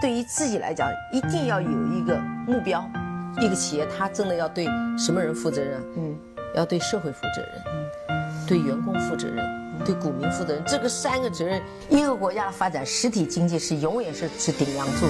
对于自己来讲，一定要有一个目标。一个企业，它真的要对什么人负责任？嗯，要对社会负责任，嗯，对员工负责任，对股民负责任。这个三个责任，一个国家的发展，实体经济是永远是是顶梁柱。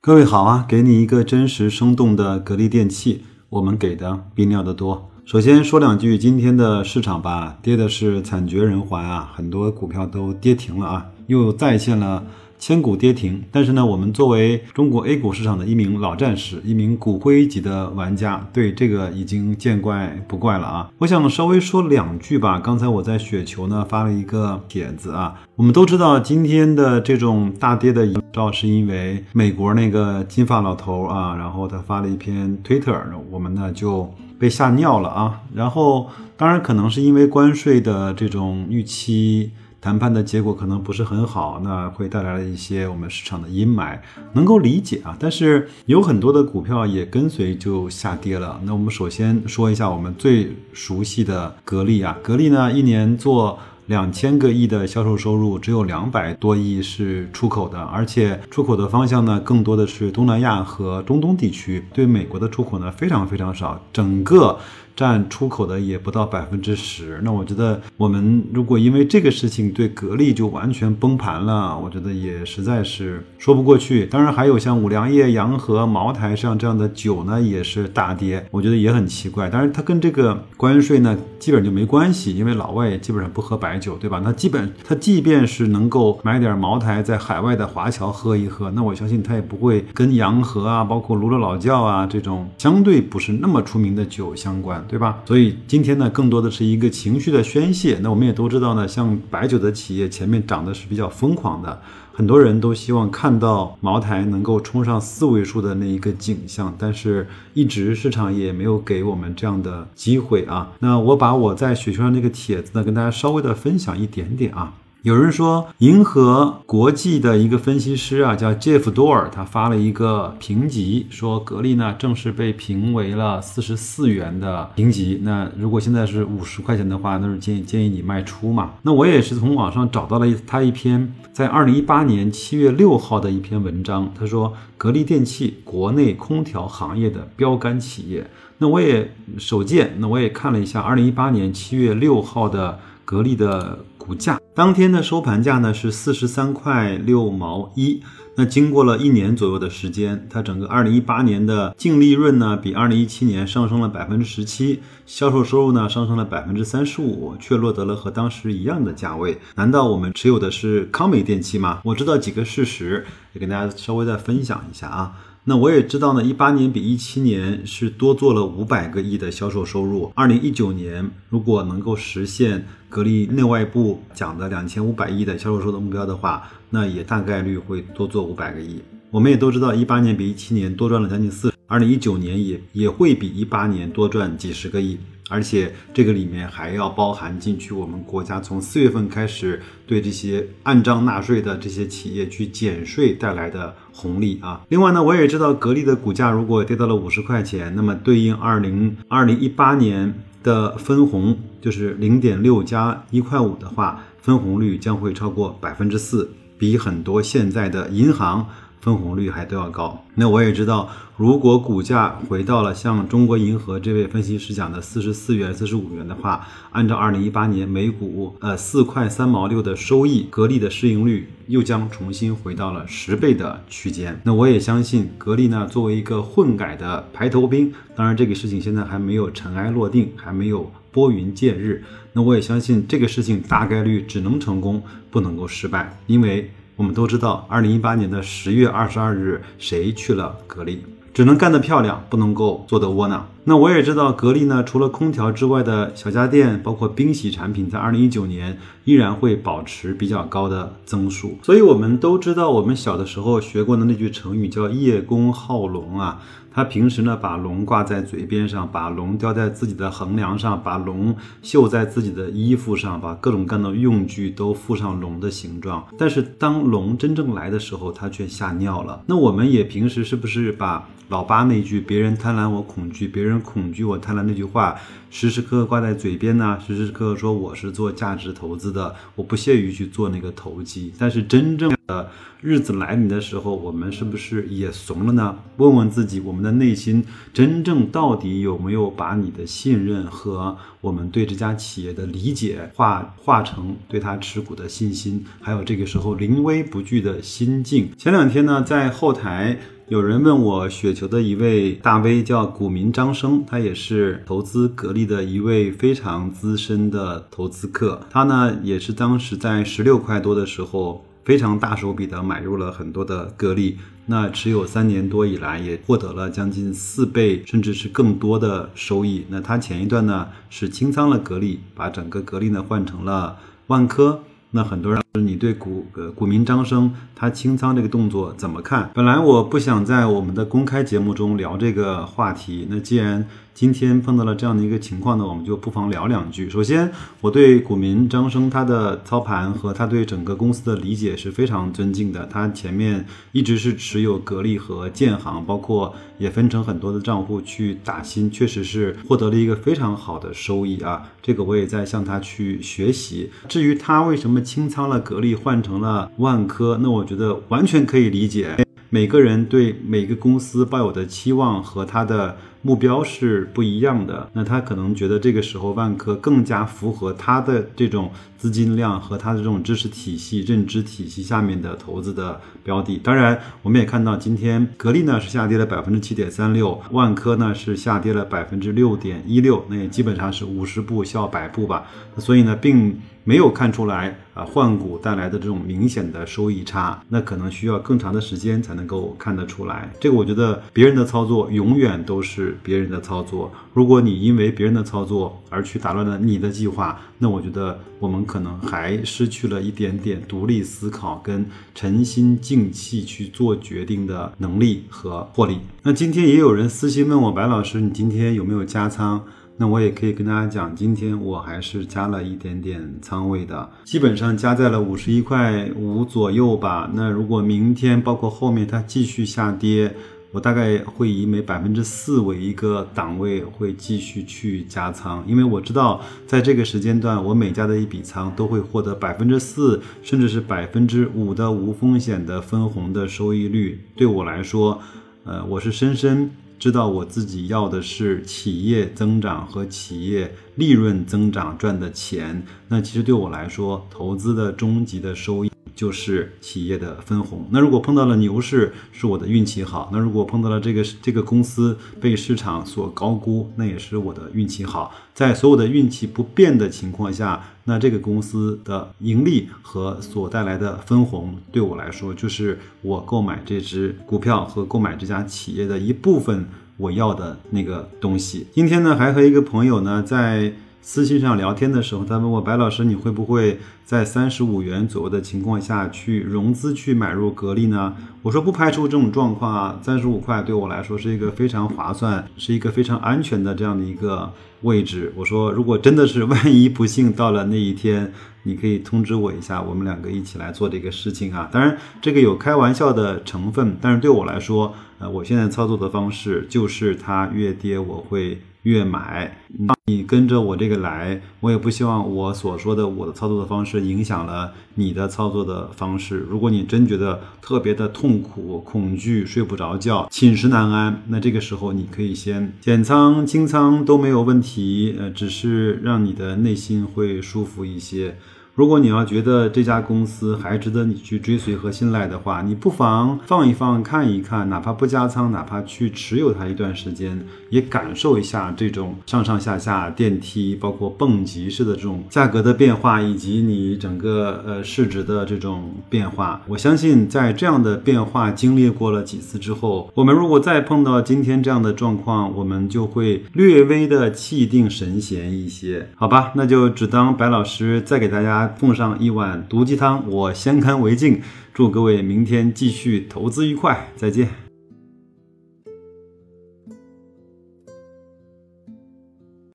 各位好啊，给你一个真实生动的格力电器，我们给的比你要的多。首先说两句今天的市场吧，跌的是惨绝人寰啊，很多股票都跌停了啊，又再现了。千股跌停，但是呢，我们作为中国 A 股市场的一名老战士，一名骨灰级的玩家，对这个已经见怪不怪了啊！我想稍微说两句吧。刚才我在雪球呢发了一个帖子啊，我们都知道今天的这种大跌的营造是因为美国那个金发老头啊，然后他发了一篇推特，我们呢就被吓尿了啊。然后当然可能是因为关税的这种预期。谈判的结果可能不是很好，那会带来了一些我们市场的阴霾，能够理解啊。但是有很多的股票也跟随就下跌了。那我们首先说一下我们最熟悉的格力啊，格力呢一年做两千个亿的销售收入，只有两百多亿是出口的，而且出口的方向呢更多的是东南亚和中东地区，对美国的出口呢非常非常少，整个。占出口的也不到百分之十，那我觉得我们如果因为这个事情对格力就完全崩盘了，我觉得也实在是说不过去。当然还有像五粮液、洋河、茅台上这样的酒呢，也是大跌，我觉得也很奇怪。但是它跟这个关税呢基本就没关系，因为老外也基本上不喝白酒，对吧？那基本他即便是能够买点茅台在海外的华侨喝一喝，那我相信他也不会跟洋河啊、包括卢罗老窖啊这种相对不是那么出名的酒相关。对吧？所以今天呢，更多的是一个情绪的宣泄。那我们也都知道呢，像白酒的企业前面涨的是比较疯狂的，很多人都希望看到茅台能够冲上四位数的那一个景象，但是一直市场也没有给我们这样的机会啊。那我把我在雪球上那个帖子呢，跟大家稍微的分享一点点啊。有人说，银河国际的一个分析师啊，叫 Jeff d o r 他发了一个评级，说格力呢正式被评为了四十四元的评级。那如果现在是五十块钱的话，那是建建议你卖出嘛。那我也是从网上找到了他一篇在二零一八年七月六号的一篇文章，他说格力电器国内空调行业的标杆企业。那我也手贱，那我也看了一下二零一八年七月六号的格力的股价。当天的收盘价呢是四十三块六毛一。那经过了一年左右的时间，它整个二零一八年的净利润呢比二零一七年上升了百分之十七，销售收入呢上升了百分之三十五，却落得了和当时一样的价位。难道我们持有的是康美电器吗？我知道几个事实，也跟大家稍微再分享一下啊。那我也知道呢，一八年比一七年是多做了五百个亿的销售收入。二零一九年如果能够实现格力内外部讲的两千五百亿的销售收入目标的话，那也大概率会多做五百个亿。我们也都知道，一八年比一七年多赚了将近四，二零一九年也也会比一八年多赚几十个亿。而且这个里面还要包含进去，我们国家从四月份开始对这些按章纳税的这些企业去减税带来的红利啊。另外呢，我也知道格力的股价如果跌到了五十块钱，那么对应二零二零一八年的分红就是零点六加一块五的话，分红率将会超过百分之四，比很多现在的银行。分红率还都要高，那我也知道，如果股价回到了像中国银河这位分析师讲的四十四元、四十五元的话，按照二零一八年每股呃四块三毛六的收益，格力的市盈率又将重新回到了十倍的区间。那我也相信，格力呢作为一个混改的排头兵，当然这个事情现在还没有尘埃落定，还没有拨云见日。那我也相信这个事情大概率只能成功，不能够失败，因为。我们都知道，二零一八年的十月二十二日，谁去了格力？只能干得漂亮，不能够做得窝囊。那我也知道，格力呢，除了空调之外的小家电，包括冰洗产品，在二零一九年依然会保持比较高的增速。所以，我们都知道，我们小的时候学过的那句成语叫“叶公好龙”啊。他平时呢，把龙挂在嘴边上，把龙吊在自己的横梁上，把龙绣在自己的衣服上，把各种各样的用具都附上龙的形状。但是当龙真正来的时候，他却吓尿了。那我们也平时是不是把老八那句“别人贪婪我恐惧，别人”人恐惧我贪婪那句话时时刻刻挂在嘴边呢，时时刻刻说我是做价值投资的，我不屑于去做那个投机。但是真正的日子来临的时候，我们是不是也怂了呢？问问自己，我们的内心真正到底有没有把你的信任和我们对这家企业的理解化化成对他持股的信心，还有这个时候临危不惧的心境。前两天呢，在后台。有人问我雪球的一位大 V 叫股民张生，他也是投资格力的一位非常资深的投资客。他呢也是当时在十六块多的时候，非常大手笔的买入了很多的格力。那持有三年多以来，也获得了将近四倍甚至是更多的收益。那他前一段呢是清仓了格力，把整个格力呢换成了万科。那很多人，是你对股呃股民张生他清仓这个动作怎么看？本来我不想在我们的公开节目中聊这个话题，那既然。今天碰到了这样的一个情况呢，我们就不妨聊两句。首先，我对股民张生他的操盘和他对整个公司的理解是非常尊敬的。他前面一直是持有格力和建行，包括也分成很多的账户去打新，确实是获得了一个非常好的收益啊。这个我也在向他去学习。至于他为什么清仓了格力换成了万科，那我觉得完全可以理解。每个人对每个公司抱有的期望和他的。目标是不一样的，那他可能觉得这个时候万科更加符合他的这种资金量和他的这种知识体系、认知体系下面的投资的标的。当然，我们也看到今天格力呢是下跌了百分之七点三六，万科呢是下跌了百分之六点一六，那也基本上是五十步笑百步吧。所以呢，并。没有看出来啊，换股带来的这种明显的收益差，那可能需要更长的时间才能够看得出来。这个我觉得别人的操作永远都是别人的操作。如果你因为别人的操作而去打乱了你的计划，那我觉得我们可能还失去了一点点独立思考跟沉心静气去做决定的能力和魄力。那今天也有人私信问我，白老师，你今天有没有加仓？那我也可以跟大家讲，今天我还是加了一点点仓位的，基本上加在了五十一块五左右吧。那如果明天包括后面它继续下跌，我大概会以每百分之四为一个档位，会继续去加仓，因为我知道在这个时间段，我每加的一笔仓都会获得百分之四甚至是百分之五的无风险的分红的收益率。对我来说，呃，我是深深。知道我自己要的是企业增长和企业利润增长赚的钱，那其实对我来说，投资的终极的收益。就是企业的分红。那如果碰到了牛市，是我的运气好；那如果碰到了这个这个公司被市场所高估，那也是我的运气好。在所有的运气不变的情况下，那这个公司的盈利和所带来的分红，对我来说就是我购买这只股票和购买这家企业的一部分我要的那个东西。今天呢，还和一个朋友呢在。私信上聊天的时候，他问我白老师，你会不会在三十五元左右的情况下去融资去买入格力呢？我说不排除这种状况啊，三十五块对我来说是一个非常划算，是一个非常安全的这样的一个位置。我说如果真的是万一不幸到了那一天，你可以通知我一下，我们两个一起来做这个事情啊。当然这个有开玩笑的成分，但是对我来说，呃，我现在操作的方式就是它越跌我会。越买，你跟着我这个来，我也不希望我所说的我的操作的方式影响了你的操作的方式。如果你真觉得特别的痛苦、恐惧、睡不着觉、寝食难安，那这个时候你可以先减仓、清仓都没有问题，呃，只是让你的内心会舒服一些。如果你要觉得这家公司还值得你去追随和信赖的话，你不妨放一放，看一看，哪怕不加仓，哪怕去持有它一段时间，也感受一下这种上上下下电梯，包括蹦极式的这种价格的变化，以及你整个呃市值的这种变化。我相信，在这样的变化经历过了几次之后，我们如果再碰到今天这样的状况，我们就会略微的气定神闲一些，好吧？那就只当白老师再给大家。奉上一碗毒鸡汤，我先干为敬。祝各位明天继续投资愉快，再见。